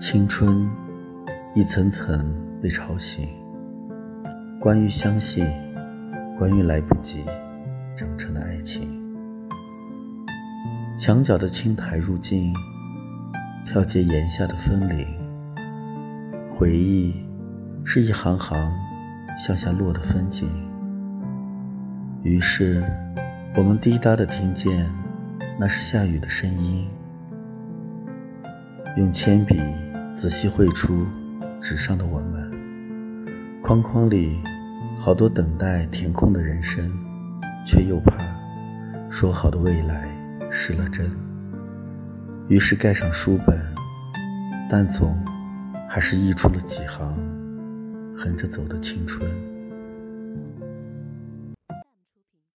青春一层层被吵醒，关于相信，关于来不及长成的爱情。墙角的青苔入镜，跳接檐下的风铃。回忆是一行行向下落的风景。于是，我们滴答的听见，那是下雨的声音。用铅笔仔细绘出纸上的我们，框框里好多等待填空的人生，却又怕说好的未来失了真。于是盖上书本，但总还是溢出了几行横着走的青春。